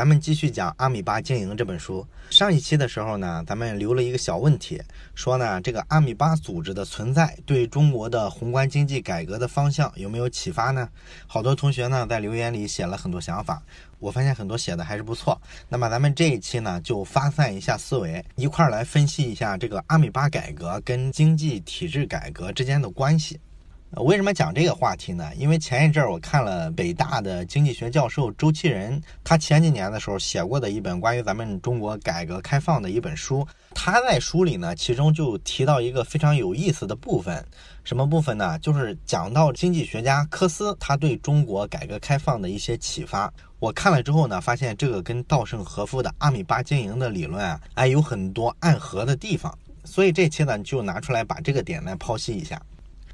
咱们继续讲《阿米巴经营》这本书。上一期的时候呢，咱们留了一个小问题，说呢这个阿米巴组织的存在对中国的宏观经济改革的方向有没有启发呢？好多同学呢在留言里写了很多想法，我发现很多写的还是不错。那么咱们这一期呢就发散一下思维，一块儿来分析一下这个阿米巴改革跟经济体制改革之间的关系。为什么讲这个话题呢？因为前一阵儿我看了北大的经济学教授周其仁，他前几年的时候写过的一本关于咱们中国改革开放的一本书。他在书里呢，其中就提到一个非常有意思的部分，什么部分呢？就是讲到经济学家科斯他对中国改革开放的一些启发。我看了之后呢，发现这个跟稻盛和夫的阿米巴经营的理论啊，哎，有很多暗合的地方。所以这期呢，就拿出来把这个点来剖析一下。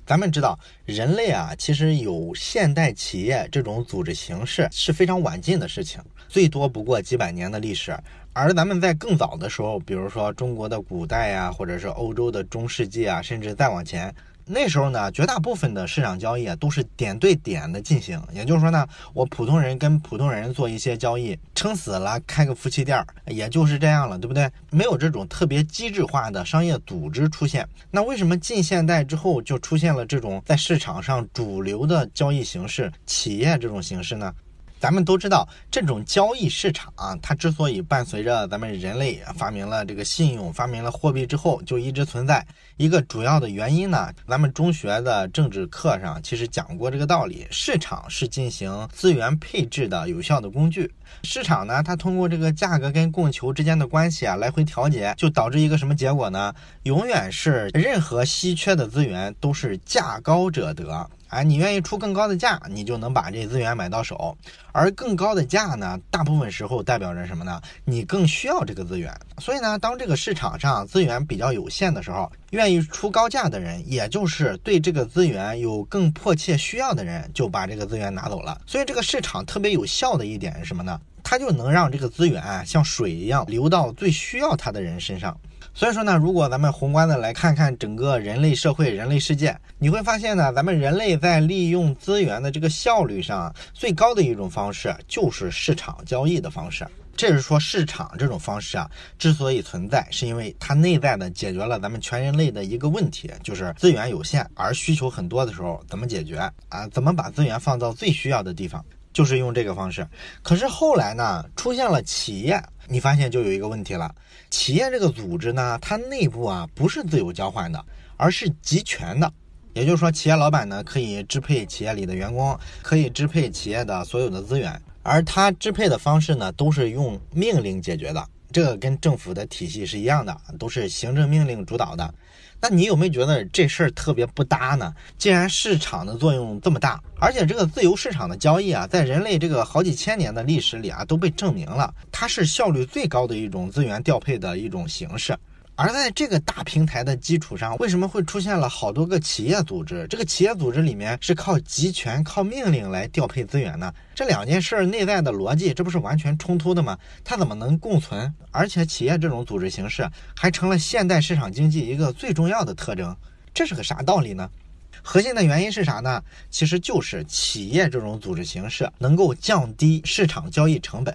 咱们知道，人类啊，其实有现代企业这种组织形式是非常晚近的事情，最多不过几百年的历史。而咱们在更早的时候，比如说中国的古代呀，或者是欧洲的中世纪啊，甚至再往前。那时候呢，绝大部分的市场交易啊都是点对点的进行，也就是说呢，我普通人跟普通人做一些交易，撑死了开个夫妻店儿，也就是这样了，对不对？没有这种特别机制化的商业组织出现。那为什么近现代之后就出现了这种在市场上主流的交易形式，企业这种形式呢？咱们都知道，这种交易市场啊，它之所以伴随着咱们人类发明了这个信用、发明了货币之后就一直存在，一个主要的原因呢，咱们中学的政治课上其实讲过这个道理：市场是进行资源配置的有效的工具。市场呢，它通过这个价格跟供求之间的关系啊，来回调节，就导致一个什么结果呢？永远是任何稀缺的资源都是价高者得。哎，你愿意出更高的价，你就能把这资源买到手。而更高的价呢，大部分时候代表着什么呢？你更需要这个资源。所以呢，当这个市场上资源比较有限的时候，愿意出高价的人，也就是对这个资源有更迫切需要的人，就把这个资源拿走了。所以这个市场特别有效的一点是什么呢？它就能让这个资源啊像水一样流到最需要它的人身上。所以说呢，如果咱们宏观的来看看整个人类社会、人类世界，你会发现呢，咱们人类在利用资源的这个效率上最高的一种方式，就是市场交易的方式。这是说市场这种方式啊，之所以存在，是因为它内在的解决了咱们全人类的一个问题，就是资源有限而需求很多的时候，怎么解决啊？怎么把资源放到最需要的地方？就是用这个方式。可是后来呢，出现了企业。你发现就有一个问题了，企业这个组织呢，它内部啊不是自由交换的，而是集权的。也就是说，企业老板呢可以支配企业里的员工，可以支配企业的所有的资源，而他支配的方式呢都是用命令解决的。这个跟政府的体系是一样的，都是行政命令主导的。那你有没有觉得这事儿特别不搭呢？既然市场的作用这么大，而且这个自由市场的交易啊，在人类这个好几千年的历史里啊，都被证明了，它是效率最高的一种资源调配的一种形式。而在这个大平台的基础上，为什么会出现了好多个企业组织？这个企业组织里面是靠集权、靠命令来调配资源呢？这两件事内在的逻辑，这不是完全冲突的吗？它怎么能共存？而且企业这种组织形式还成了现代市场经济一个最重要的特征，这是个啥道理呢？核心的原因是啥呢？其实就是企业这种组织形式能够降低市场交易成本。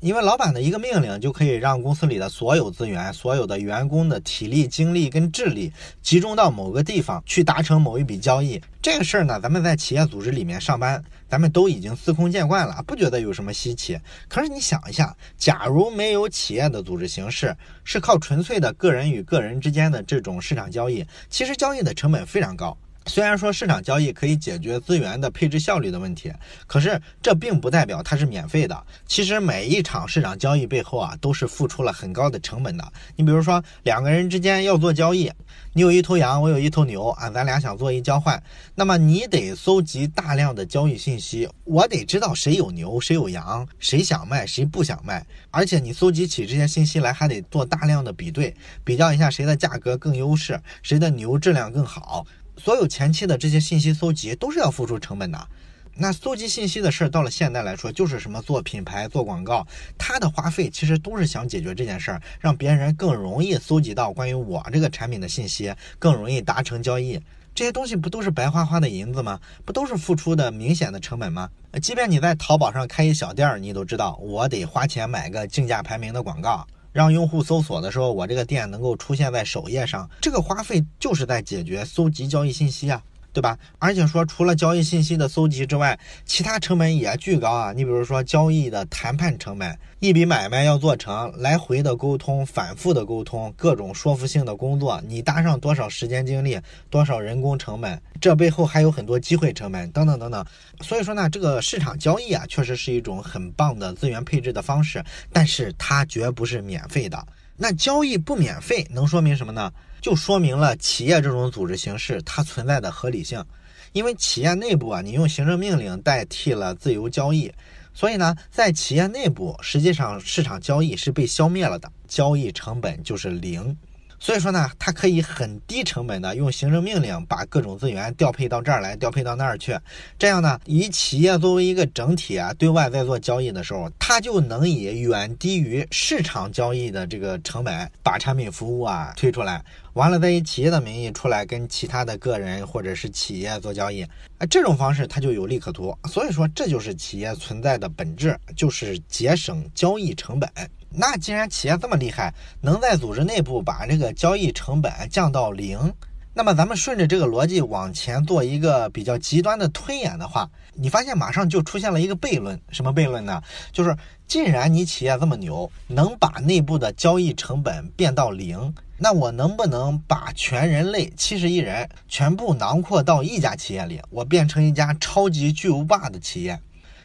因为老板的一个命令就可以让公司里的所有资源、所有的员工的体力、精力跟智力集中到某个地方去达成某一笔交易。这个事儿呢，咱们在企业组织里面上班，咱们都已经司空见惯了，不觉得有什么稀奇。可是你想一下，假如没有企业的组织形式，是靠纯粹的个人与个人之间的这种市场交易，其实交易的成本非常高。虽然说市场交易可以解决资源的配置效率的问题，可是这并不代表它是免费的。其实每一场市场交易背后啊，都是付出了很高的成本的。你比如说两个人之间要做交易，你有一头羊，我有一头牛啊，咱俩想做一交换，那么你得搜集大量的交易信息，我得知道谁有牛，谁有羊，谁想卖，谁不想卖，而且你搜集起这些信息来，还得做大量的比对，比较一下谁的价格更优势，谁的牛质量更好。所有前期的这些信息搜集都是要付出成本的，那搜集信息的事儿到了现在来说，就是什么做品牌、做广告，它的花费其实都是想解决这件事儿，让别人更容易搜集到关于我这个产品的信息，更容易达成交易。这些东西不都是白花花的银子吗？不都是付出的明显的成本吗？即便你在淘宝上开一小店儿，你都知道我得花钱买个竞价排名的广告，让用户搜索的时候，我这个店能够出现在首页上。这个花费就是在解决搜集交易信息啊。对吧？而且说，除了交易信息的搜集之外，其他成本也巨高啊！你比如说交易的谈判成本，一笔买卖要做成，来回的沟通、反复的沟通、各种说服性的工作，你搭上多少时间精力、多少人工成本，这背后还有很多机会成本等等等等。所以说呢，这个市场交易啊，确实是一种很棒的资源配置的方式，但是它绝不是免费的。那交易不免费，能说明什么呢？就说明了企业这种组织形式它存在的合理性。因为企业内部啊，你用行政命令代替了自由交易，所以呢，在企业内部，实际上市场交易是被消灭了的，交易成本就是零。所以说呢，它可以很低成本的用行政命令把各种资源调配到这儿来，调配到那儿去。这样呢，以企业作为一个整体啊，对外在做交易的时候，它就能以远低于市场交易的这个成本把产品服务啊推出来。完了，再以企业的名义出来跟其他的个人或者是企业做交易，啊，这种方式它就有利可图。所以说，这就是企业存在的本质，就是节省交易成本。那既然企业这么厉害，能在组织内部把这个交易成本降到零，那么咱们顺着这个逻辑往前做一个比较极端的推演的话，你发现马上就出现了一个悖论。什么悖论呢？就是既然你企业这么牛，能把内部的交易成本变到零，那我能不能把全人类七十亿人全部囊括到一家企业里，我变成一家超级巨无霸的企业？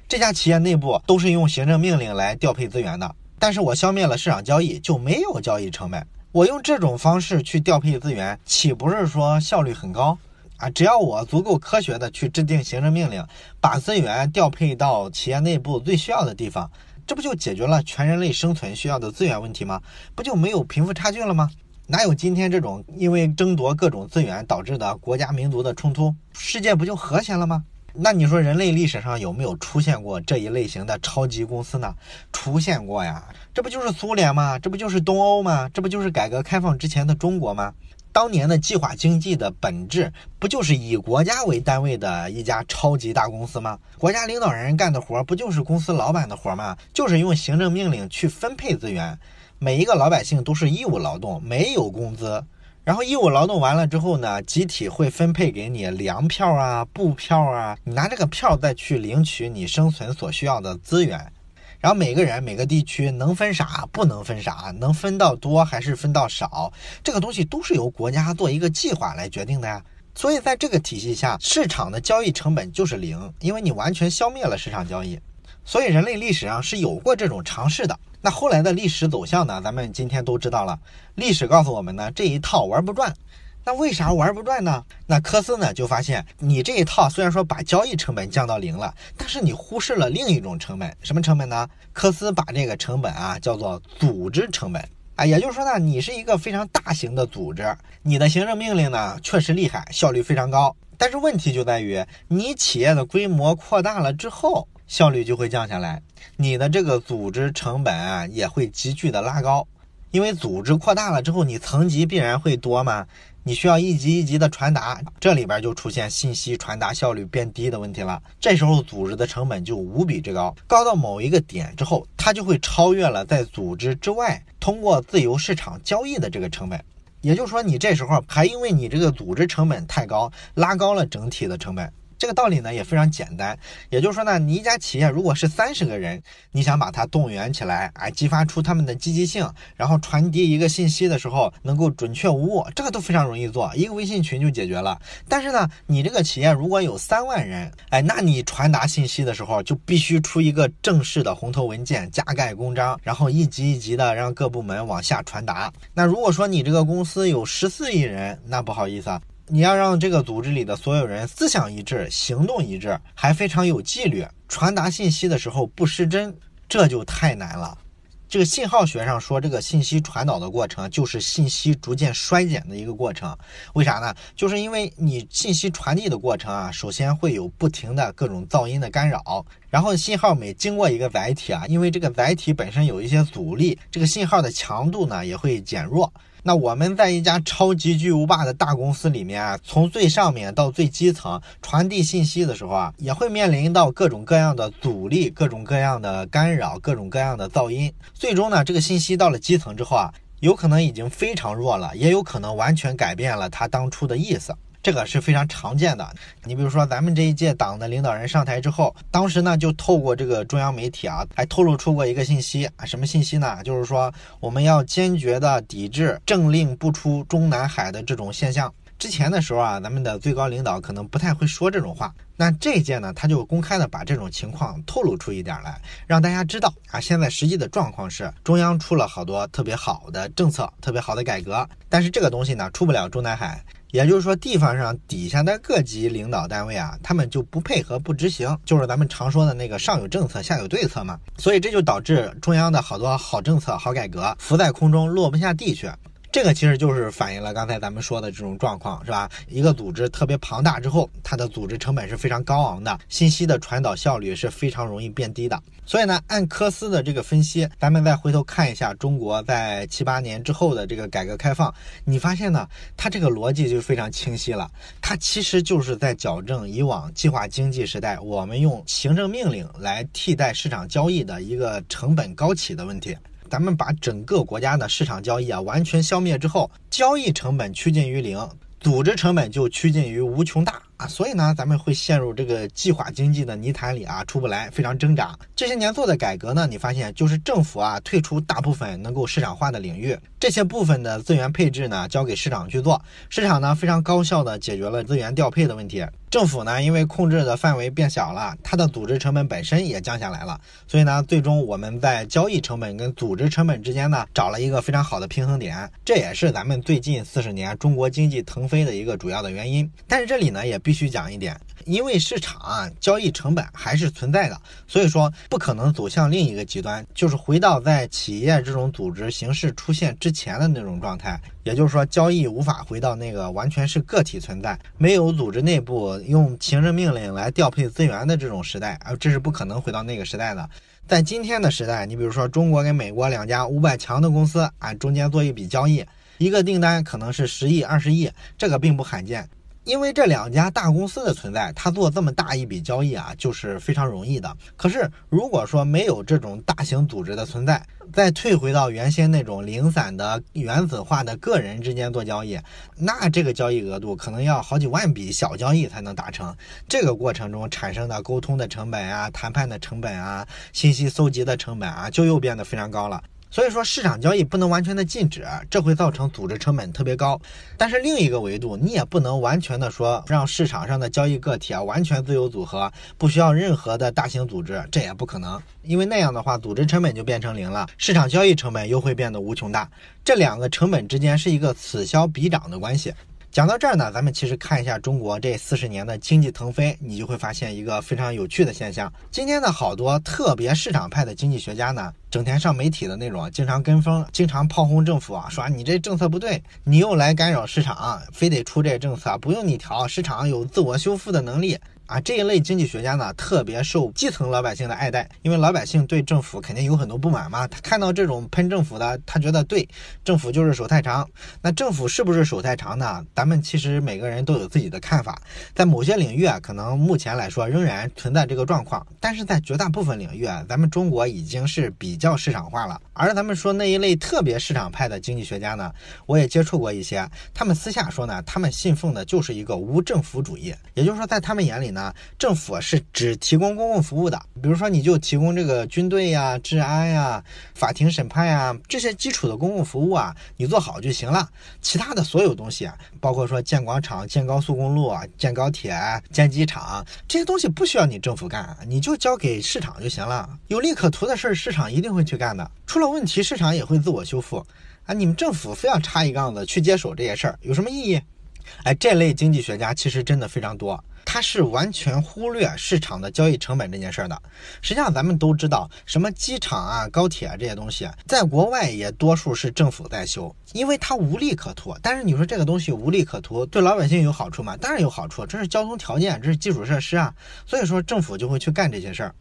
这家企业内部都是用行政命令来调配资源的。但是我消灭了市场交易，就没有交易成本。我用这种方式去调配资源，岂不是说效率很高啊？只要我足够科学的去制定行政命令，把资源调配到企业内部最需要的地方，这不就解决了全人类生存需要的资源问题吗？不就没有贫富差距了吗？哪有今天这种因为争夺各种资源导致的国家民族的冲突？世界不就和谐了吗？那你说人类历史上有没有出现过这一类型的超级公司呢？出现过呀，这不就是苏联吗？这不就是东欧吗？这不就是改革开放之前的中国吗？当年的计划经济的本质不就是以国家为单位的一家超级大公司吗？国家领导人干的活不就是公司老板的活吗？就是用行政命令去分配资源，每一个老百姓都是义务劳动，没有工资。然后义务劳动完了之后呢，集体会分配给你粮票啊、布票啊，你拿这个票再去领取你生存所需要的资源。然后每个人、每个地区能分啥，不能分啥，能分到多还是分到少，这个东西都是由国家做一个计划来决定的呀。所以在这个体系下，市场的交易成本就是零，因为你完全消灭了市场交易。所以人类历史上是有过这种尝试的。那后来的历史走向呢？咱们今天都知道了。历史告诉我们呢，这一套玩不转。那为啥玩不转呢？那科斯呢就发现，你这一套虽然说把交易成本降到零了，但是你忽视了另一种成本。什么成本呢？科斯把这个成本啊叫做组织成本。啊，也就是说呢，你是一个非常大型的组织，你的行政命令呢确实厉害，效率非常高。但是问题就在于，你企业的规模扩大了之后。效率就会降下来，你的这个组织成本啊也会急剧的拉高，因为组织扩大了之后，你层级必然会多嘛，你需要一级一级的传达，这里边就出现信息传达效率变低的问题了。这时候组织的成本就无比之高，高到某一个点之后，它就会超越了在组织之外通过自由市场交易的这个成本。也就是说，你这时候还因为你这个组织成本太高，拉高了整体的成本。这个道理呢也非常简单，也就是说呢，你一家企业如果是三十个人，你想把它动员起来，哎，激发出他们的积极性，然后传递一个信息的时候能够准确无误，这个都非常容易做，一个微信群就解决了。但是呢，你这个企业如果有三万人，哎，那你传达信息的时候就必须出一个正式的红头文件，加盖公章，然后一级一级的让各部门往下传达。那如果说你这个公司有十四亿人，那不好意思啊。你要让这个组织里的所有人思想一致、行动一致，还非常有纪律，传达信息的时候不失真，这就太难了。这个信号学上说，这个信息传导的过程就是信息逐渐衰减的一个过程。为啥呢？就是因为你信息传递的过程啊，首先会有不停的各种噪音的干扰。然后信号每经过一个载体啊，因为这个载体本身有一些阻力，这个信号的强度呢也会减弱。那我们在一家超级巨无霸的大公司里面啊，从最上面到最基层传递信息的时候啊，也会面临到各种各样的阻力、各种各样的干扰、各种各样的噪音。最终呢，这个信息到了基层之后啊，有可能已经非常弱了，也有可能完全改变了他当初的意思。这个是非常常见的。你比如说，咱们这一届党的领导人上台之后，当时呢就透过这个中央媒体啊，还透露出过一个信息啊，什么信息呢？就是说我们要坚决的抵制政令不出中南海的这种现象。之前的时候啊，咱们的最高领导可能不太会说这种话。那这一届呢，他就公开的把这种情况透露出一点来，让大家知道啊，现在实际的状况是中央出了好多特别好的政策，特别好的改革，但是这个东西呢，出不了中南海。也就是说，地方上底下的各级领导单位啊，他们就不配合、不执行，就是咱们常说的那个上有政策，下有对策嘛。所以这就导致中央的好多好政策、好改革浮在空中，落不下地去。这个其实就是反映了刚才咱们说的这种状况，是吧？一个组织特别庞大之后，它的组织成本是非常高昂的，信息的传导效率是非常容易变低的。所以呢，按科斯的这个分析，咱们再回头看一下中国在七八年之后的这个改革开放，你发现呢，它这个逻辑就非常清晰了。它其实就是在矫正以往计划经济时代我们用行政命令来替代市场交易的一个成本高企的问题。咱们把整个国家的市场交易啊完全消灭之后，交易成本趋近于零，组织成本就趋近于无穷大。啊，所以呢，咱们会陷入这个计划经济的泥潭里啊，出不来，非常挣扎。这些年做的改革呢，你发现就是政府啊退出大部分能够市场化的领域，这些部分的资源配置呢交给市场去做，市场呢非常高效的解决了资源调配的问题。政府呢因为控制的范围变小了，它的组织成本本身也降下来了，所以呢，最终我们在交易成本跟组织成本之间呢找了一个非常好的平衡点，这也是咱们最近四十年中国经济腾飞的一个主要的原因。但是这里呢也。必须讲一点，因为市场啊交易成本还是存在的，所以说不可能走向另一个极端，就是回到在企业这种组织形式出现之前的那种状态。也就是说，交易无法回到那个完全是个体存在，没有组织内部用行政命令来调配资源的这种时代啊，这是不可能回到那个时代的。在今天的时代，你比如说中国跟美国两家五百强的公司啊，中间做一笔交易，一个订单可能是十亿、二十亿，这个并不罕见。因为这两家大公司的存在，他做这么大一笔交易啊，就是非常容易的。可是如果说没有这种大型组织的存在，再退回到原先那种零散的原子化的个人之间做交易，那这个交易额度可能要好几万笔小交易才能达成。这个过程中产生的沟通的成本啊、谈判的成本啊、信息搜集的成本啊，就又变得非常高了。所以说市场交易不能完全的禁止，这会造成组织成本特别高。但是另一个维度，你也不能完全的说让市场上的交易个体啊完全自由组合，不需要任何的大型组织，这也不可能。因为那样的话，组织成本就变成零了，市场交易成本又会变得无穷大。这两个成本之间是一个此消彼长的关系。讲到这儿呢，咱们其实看一下中国这四十年的经济腾飞，你就会发现一个非常有趣的现象。今天的好多特别市场派的经济学家呢，整天上媒体的那种，经常跟风，经常炮轰政府啊，说你这政策不对，你又来干扰市场，非得出这政策，不用你调，市场有自我修复的能力。啊，这一类经济学家呢，特别受基层老百姓的爱戴，因为老百姓对政府肯定有很多不满嘛。他看到这种喷政府的，他觉得对，政府就是手太长。那政府是不是手太长呢？咱们其实每个人都有自己的看法。在某些领域啊，可能目前来说仍然存在这个状况，但是在绝大部分领域啊，咱们中国已经是比较市场化了。而咱们说那一类特别市场派的经济学家呢，我也接触过一些，他们私下说呢，他们信奉的就是一个无政府主义，也就是说，在他们眼里。那政府是只提供公共服务的，比如说你就提供这个军队呀、治安呀、法庭审判呀这些基础的公共服务啊，你做好就行了。其他的所有东西啊，包括说建广场、建高速公路啊、建高铁、建机场这些东西，不需要你政府干，你就交给市场就行了。有利可图的事儿，市场一定会去干的。出了问题，市场也会自我修复。啊，你们政府非要插一杠子去接手这些事儿，有什么意义？哎，这类经济学家其实真的非常多。它是完全忽略市场的交易成本这件事儿的。实际上，咱们都知道，什么机场啊、高铁啊这些东西，在国外也多数是政府在修，因为它无利可图。但是你说这个东西无利可图，对老百姓有好处吗？当然有好处，这是交通条件，这是基础设施啊。所以说政府就会去干这些事儿。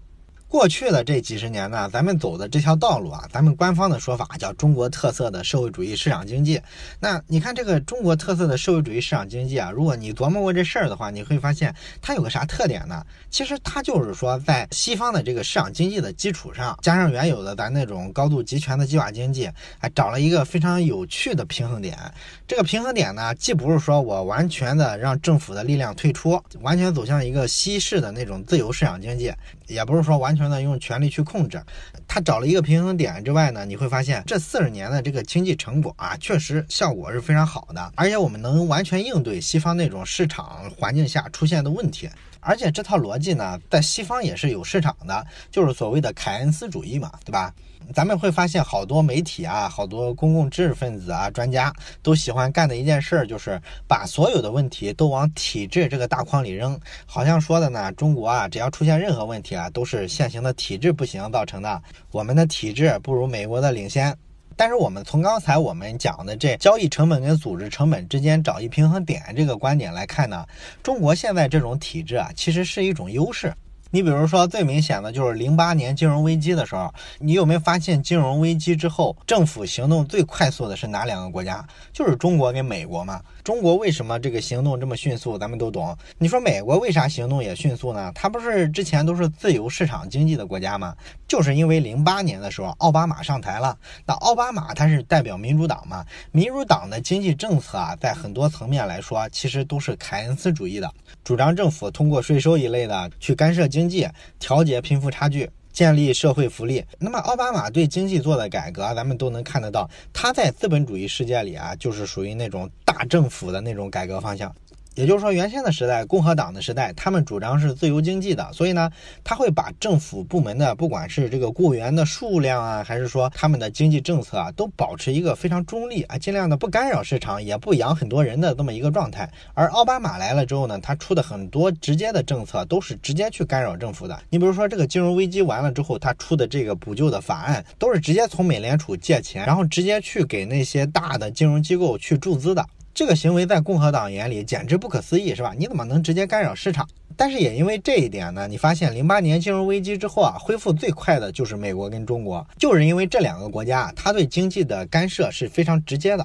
过去的这几十年呢，咱们走的这条道路啊，咱们官方的说法叫中国特色的社会主义市场经济。那你看这个中国特色的社会主义市场经济啊，如果你琢磨过这事儿的话，你会发现它有个啥特点呢？其实它就是说，在西方的这个市场经济的基础上，加上原有的咱那种高度集权的计划经济，还找了一个非常有趣的平衡点。这个平衡点呢，既不是说我完全的让政府的力量退出，完全走向一个西式的那种自由市场经济，也不是说完全的。用权力去控制，他找了一个平衡点之外呢，你会发现这四十年的这个经济成果啊，确实效果是非常好的，而且我们能完全应对西方那种市场环境下出现的问题，而且这套逻辑呢，在西方也是有市场的，就是所谓的凯恩斯主义嘛，对吧？咱们会发现，好多媒体啊，好多公共知识分子啊，专家都喜欢干的一件事儿，就是把所有的问题都往体制这个大框里扔，好像说的呢，中国啊，只要出现任何问题啊，都是现行的体制不行造成的，我们的体制不如美国的领先。但是我们从刚才我们讲的这交易成本跟组织成本之间找一平衡点这个观点来看呢，中国现在这种体制啊，其实是一种优势。你比如说，最明显的就是零八年金融危机的时候，你有没有发现，金融危机之后，政府行动最快速的是哪两个国家？就是中国跟美国嘛。中国为什么这个行动这么迅速？咱们都懂。你说美国为啥行动也迅速呢？它不是之前都是自由市场经济的国家吗？就是因为零八年的时候，奥巴马上台了。那奥巴马他是代表民主党嘛？民主党的经济政策啊，在很多层面来说，其实都是凯恩斯主义的，主张政府通过税收一类的去干涉经。经济调节贫富差距，建立社会福利。那么奥巴马对经济做的改革，咱们都能看得到。他在资本主义世界里啊，就是属于那种大政府的那种改革方向。也就是说，原先的时代，共和党的时代，他们主张是自由经济的，所以呢，他会把政府部门的，不管是这个雇员的数量啊，还是说他们的经济政策啊，都保持一个非常中立啊，尽量的不干扰市场，也不养很多人的这么一个状态。而奥巴马来了之后呢，他出的很多直接的政策都是直接去干扰政府的。你比如说，这个金融危机完了之后，他出的这个补救的法案，都是直接从美联储借钱，然后直接去给那些大的金融机构去注资的。这个行为在共和党眼里简直不可思议，是吧？你怎么能直接干扰市场？但是也因为这一点呢，你发现零八年金融危机之后啊，恢复最快的就是美国跟中国，就是因为这两个国家，它对经济的干涉是非常直接的。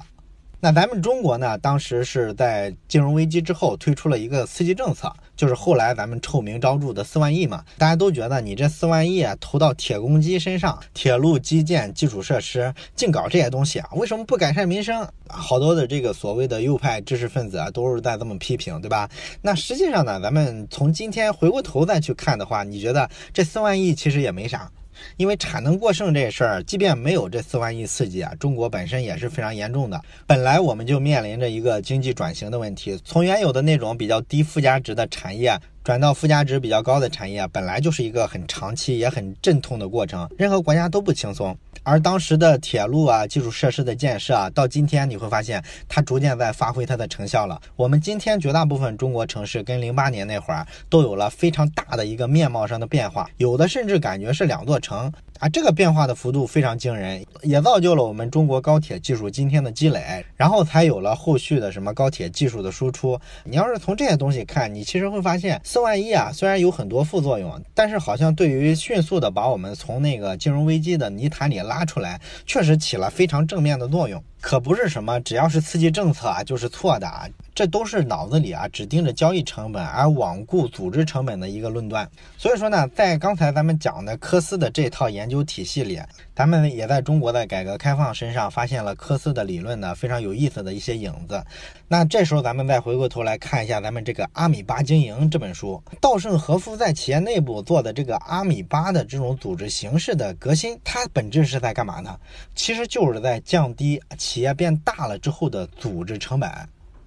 那咱们中国呢，当时是在金融危机之后推出了一个刺激政策。就是后来咱们臭名昭著的四万亿嘛，大家都觉得你这四万亿投到铁公鸡身上，铁路基建基础设施，净搞这些东西啊，为什么不改善民生？好多的这个所谓的右派知识分子啊，都是在这么批评，对吧？那实际上呢，咱们从今天回过头再去看的话，你觉得这四万亿其实也没啥。因为产能过剩这事儿，即便没有这四万亿刺激啊，中国本身也是非常严重的。本来我们就面临着一个经济转型的问题，从原有的那种比较低附加值的产业。转到附加值比较高的产业，本来就是一个很长期也很阵痛的过程，任何国家都不轻松。而当时的铁路啊、基础设施的建设啊，到今天你会发现，它逐渐在发挥它的成效了。我们今天绝大部分中国城市跟零八年那会儿都有了非常大的一个面貌上的变化，有的甚至感觉是两座城。啊，这个变化的幅度非常惊人，也造就了我们中国高铁技术今天的积累，然后才有了后续的什么高铁技术的输出。你要是从这些东西看，你其实会发现，四万亿啊，虽然有很多副作用，但是好像对于迅速的把我们从那个金融危机的泥潭里拉出来，确实起了非常正面的作用。可不是什么只要是刺激政策啊就是错的啊，这都是脑子里啊只盯着交易成本而罔顾组织成本的一个论断。所以说呢，在刚才咱们讲的科斯的这套研究体系里，咱们也在中国的改革开放身上发现了科斯的理论呢非常有意思的一些影子。那这时候咱们再回过头来看一下咱们这个阿米巴经营这本书，稻盛和夫在企业内部做的这个阿米巴的这种组织形式的革新，它本质是在干嘛呢？其实就是在降低。企业变大了之后的组织成本，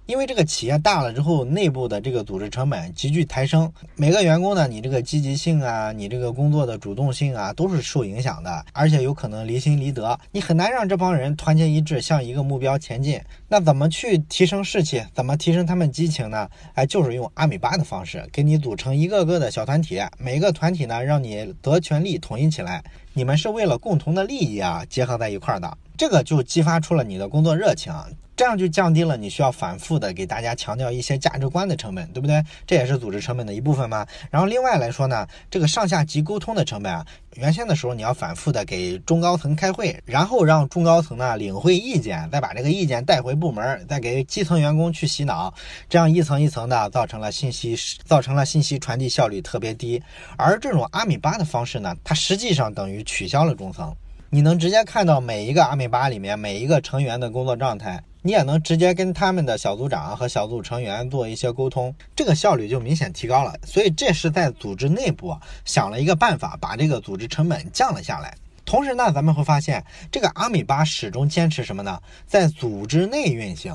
因为这个企业大了之后，内部的这个组织成本急剧抬升。每个员工呢，你这个积极性啊，你这个工作的主动性啊，都是受影响的，而且有可能离心离德。你很难让这帮人团结一致，向一个目标前进。那怎么去提升士气？怎么提升他们激情呢？哎，就是用阿米巴的方式，给你组成一个个的小团体，每个团体呢，让你得权利统一起来。你们是为了共同的利益啊，结合在一块儿的。这个就激发出了你的工作热情。这样就降低了你需要反复的给大家强调一些价值观的成本，对不对？这也是组织成本的一部分嘛。然后另外来说呢，这个上下级沟通的成本啊，原先的时候你要反复的给中高层开会，然后让中高层呢领会意见，再把这个意见带回部门，再给基层员工去洗脑，这样一层一层的造成了信息造成了信息传递效率特别低。而这种阿米巴的方式呢，它实际上等于取消了中层，你能直接看到每一个阿米巴里面每一个成员的工作状态。你也能直接跟他们的小组长和小组成员做一些沟通，这个效率就明显提高了。所以这是在组织内部想了一个办法，把这个组织成本降了下来。同时呢，咱们会发现这个阿米巴始终坚持什么呢？在组织内运行。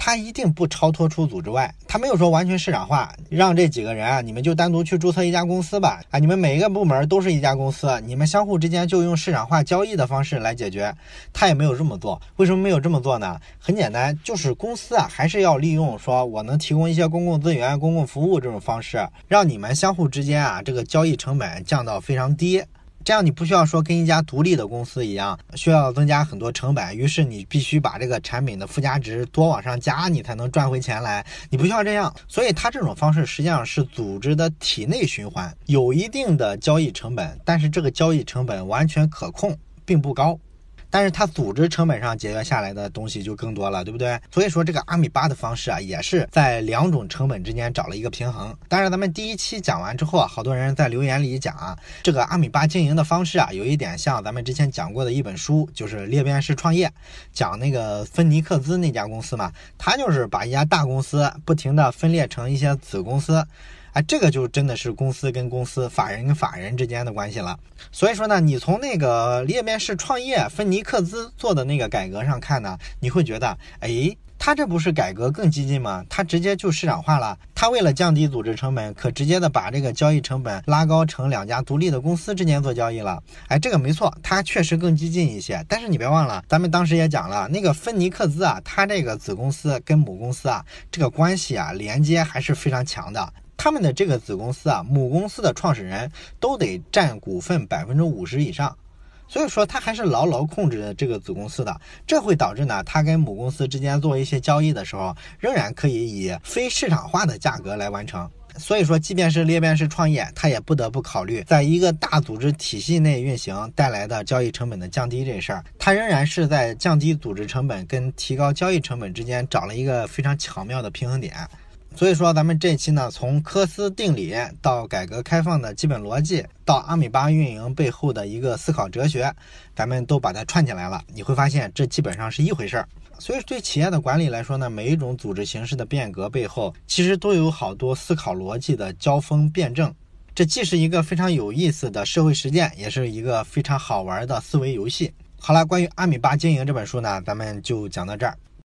他一定不超脱出组织外，他没有说完全市场化，让这几个人啊，你们就单独去注册一家公司吧，啊，你们每一个部门都是一家公司，你们相互之间就用市场化交易的方式来解决。他也没有这么做，为什么没有这么做呢？很简单，就是公司啊，还是要利用说我能提供一些公共资源、公共服务这种方式，让你们相互之间啊，这个交易成本降到非常低。这样你不需要说跟一家独立的公司一样，需要增加很多成本，于是你必须把这个产品的附加值多往上加，你才能赚回钱来。你不需要这样，所以它这种方式实际上是组织的体内循环，有一定的交易成本，但是这个交易成本完全可控，并不高。但是它组织成本上节约下来的东西就更多了，对不对？所以说这个阿米巴的方式啊，也是在两种成本之间找了一个平衡。但是咱们第一期讲完之后啊，好多人在留言里讲啊，这个阿米巴经营的方式啊，有一点像咱们之前讲过的一本书，就是裂变式创业，讲那个芬尼克斯那家公司嘛，他就是把一家大公司不停的分裂成一些子公司。啊，这个就真的是公司跟公司、法人跟法人之间的关系了。所以说呢，你从那个裂变式创业，芬尼克兹做的那个改革上看呢，你会觉得，哎，他这不是改革更激进吗？他直接就市场化了。他为了降低组织成本，可直接的把这个交易成本拉高成两家独立的公司之间做交易了。哎，这个没错，他确实更激进一些。但是你别忘了，咱们当时也讲了，那个芬尼克兹啊，他这个子公司跟母公司啊，这个关系啊，连接还是非常强的。他们的这个子公司啊，母公司的创始人都得占股份百分之五十以上，所以说他还是牢牢控制着这个子公司的，这会导致呢，他跟母公司之间做一些交易的时候，仍然可以以非市场化的价格来完成。所以说，即便是裂变式创业，他也不得不考虑在一个大组织体系内运行带来的交易成本的降低这事儿，他仍然是在降低组织成本跟提高交易成本之间找了一个非常巧妙的平衡点。所以说，咱们这期呢，从科斯定理到改革开放的基本逻辑，到阿米巴运营背后的一个思考哲学，咱们都把它串起来了。你会发现，这基本上是一回事儿。所以，对企业的管理来说呢，每一种组织形式的变革背后，其实都有好多思考逻辑的交锋辩证。这既是一个非常有意思的社会实践，也是一个非常好玩的思维游戏。好了，关于阿米巴经营这本书呢，咱们就讲到这儿。